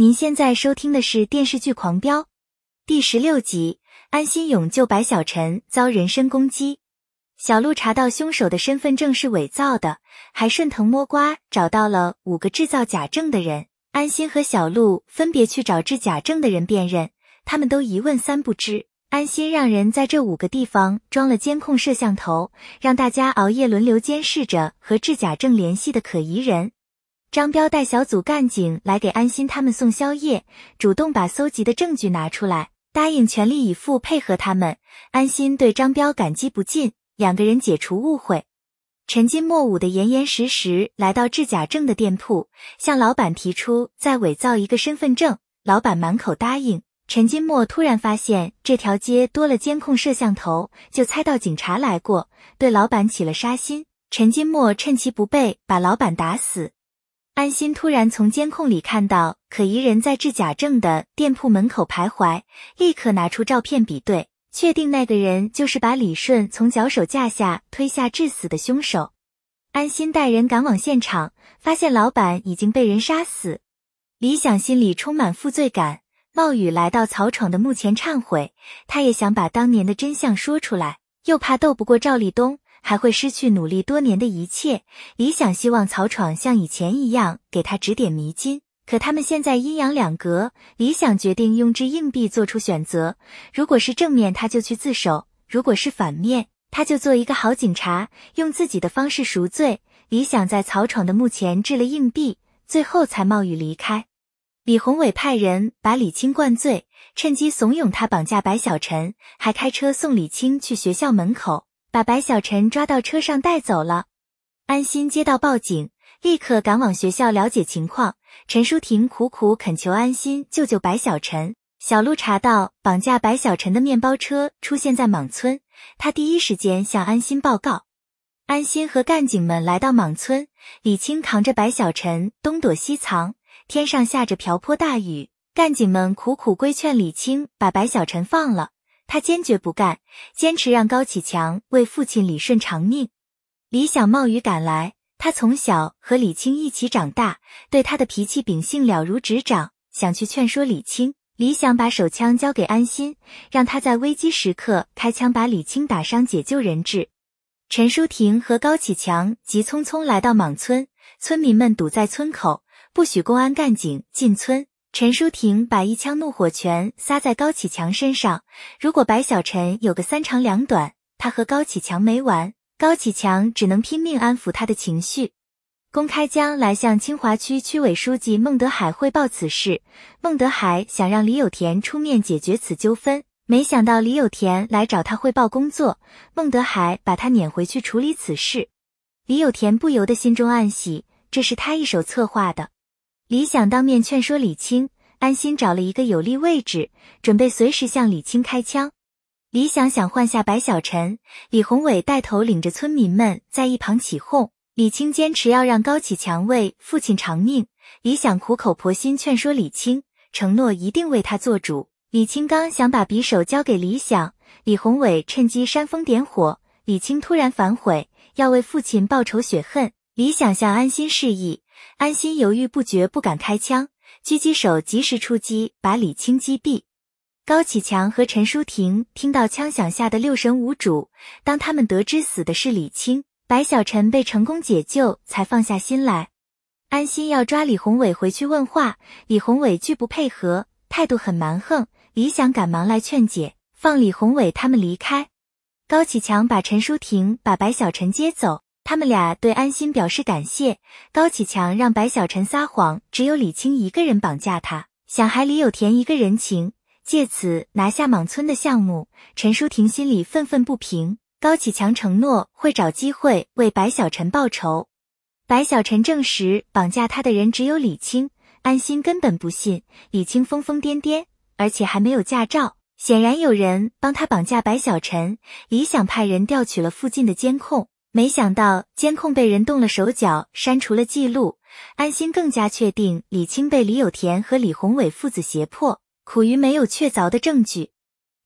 您现在收听的是电视剧《狂飙》第十六集，安心勇救白小晨遭人身攻击。小鹿查到凶手的身份证是伪造的，还顺藤摸瓜找到了五个制造假证的人。安心和小鹿分别去找制假证的人辨认，他们都一问三不知。安心让人在这五个地方装了监控摄像头，让大家熬夜轮流监视着和制假证联系的可疑人。张彪带小组干警来给安心他们送宵夜，主动把搜集的证据拿出来，答应全力以赴配合他们。安心对张彪感激不尽，两个人解除误会。陈金默捂得严严实实来到制假证的店铺，向老板提出再伪造一个身份证，老板满口答应。陈金默突然发现这条街多了监控摄像头，就猜到警察来过，对老板起了杀心。陈金莫趁其不备，把老板打死。安心突然从监控里看到可疑人在制假证的店铺门口徘徊，立刻拿出照片比对，确定那个人就是把李顺从脚手架下推下致死的凶手。安心带人赶往现场，发现老板已经被人杀死。李想心里充满负罪感，冒雨来到曹闯的墓前忏悔，他也想把当年的真相说出来，又怕斗不过赵立东。还会失去努力多年的一切。李想希望曹闯像以前一样给他指点迷津，可他们现在阴阳两隔。李想决定用掷硬币做出选择，如果是正面，他就去自首；如果是反面，他就做一个好警察，用自己的方式赎罪。李想在曹闯的墓前掷了硬币，最后才冒雨离开。李宏伟派人把李青灌醉，趁机怂恿他绑架白小晨，还开车送李青去学校门口。把白小晨抓到车上带走了。安心接到报警，立刻赶往学校了解情况。陈淑婷苦苦恳求安心救救白小晨。小鹿查到绑架白小晨的面包车出现在莽村，他第一时间向安心报告。安心和干警们来到莽村，李青扛着白小晨东躲西藏，天上下着瓢泼大雨，干警们苦苦规劝李青把白小晨放了。他坚决不干，坚持让高启强为父亲李顺偿命。李想冒雨赶来，他从小和李青一起长大，对他的脾气秉性了如指掌，想去劝说李青。李想把手枪交给安心，让他在危机时刻开枪把李青打伤，解救人质。陈淑婷和高启强急匆匆来到莽村，村民们堵在村口，不许公安干警进村。陈淑婷把一腔怒火全撒在高启强身上。如果白小晨有个三长两短，他和高启强没完。高启强只能拼命安抚他的情绪。公开将来向清华区区委书记孟德海汇报此事。孟德海想让李有田出面解决此纠纷，没想到李有田来找他汇报工作，孟德海把他撵回去处理此事。李有田不由得心中暗喜，这是他一手策划的。李想当面劝说李青，安心找了一个有利位置，准备随时向李青开枪。李想想换下白小晨，李宏伟带头领着村民们在一旁起哄。李青坚持要让高启强为父亲偿命。李想苦口婆心劝说李青，承诺一定为他做主。李青刚想把匕首交给李想，李宏伟趁机煽风点火。李青突然反悔，要为父亲报仇雪恨。李想向安心示意。安心犹豫不决，不敢开枪。狙击手及时出击，把李青击毙。高启强和陈淑婷听到枪响，吓得六神无主。当他们得知死的是李青，白小晨被成功解救，才放下心来。安心要抓李宏伟回去问话，李宏伟拒不配合，态度很蛮横。李想赶忙来劝解，放李宏伟他们离开。高启强把陈淑婷把白小晨接走。他们俩对安心表示感谢。高启强让白小晨撒谎，只有李青一个人绑架他，想还李有田一个人情，借此拿下莽村的项目。陈淑婷心里愤愤不平。高启强承诺会找机会为白小晨报仇。白小晨证实绑架他的人只有李青，安心根本不信。李青疯疯癫癫，而且还没有驾照，显然有人帮他绑架白小晨。李想派人调取了附近的监控。没想到监控被人动了手脚，删除了记录。安心更加确定李青被李有田和李宏伟父子胁迫，苦于没有确凿的证据。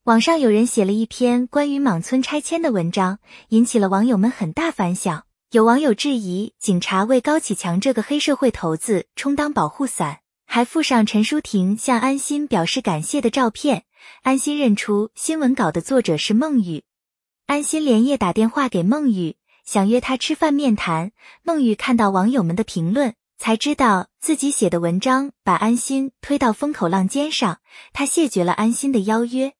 网上有人写了一篇关于莽村拆迁的文章，引起了网友们很大反响。有网友质疑警察为高启强这个黑社会头子充当保护伞，还附上陈淑婷向安心表示感谢的照片。安心认出新闻稿的作者是孟雨，安心连夜打电话给孟雨，想约他吃饭面谈。孟雨看到网友们的评论，才知道自己写的文章把安心推到风口浪尖上，他谢绝了安心的邀约。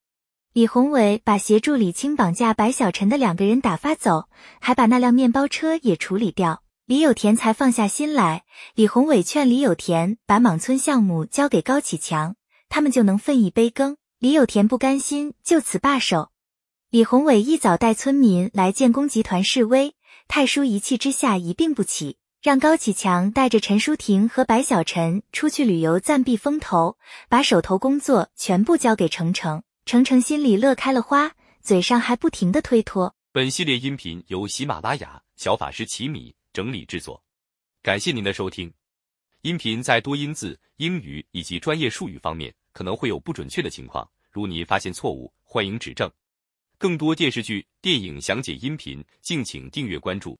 李宏伟把协助李青绑架白小晨的两个人打发走，还把那辆面包车也处理掉。李有田才放下心来。李宏伟劝李有田把莽村项目交给高启强，他们就能分一杯羹。李有田不甘心就此罢手。李宏伟一早带村民来建工集团示威，太叔一气之下一病不起，让高启强带着陈淑婷和白小晨出去旅游暂避风头，把手头工作全部交给程程。程程心里乐开了花，嘴上还不停的推脱。本系列音频由喜马拉雅小法师奇米整理制作，感谢您的收听。音频在多音字、英语以及专业术语方面可能会有不准确的情况，如你发现错误，欢迎指正。更多电视剧、电影详解音频，敬请订阅关注。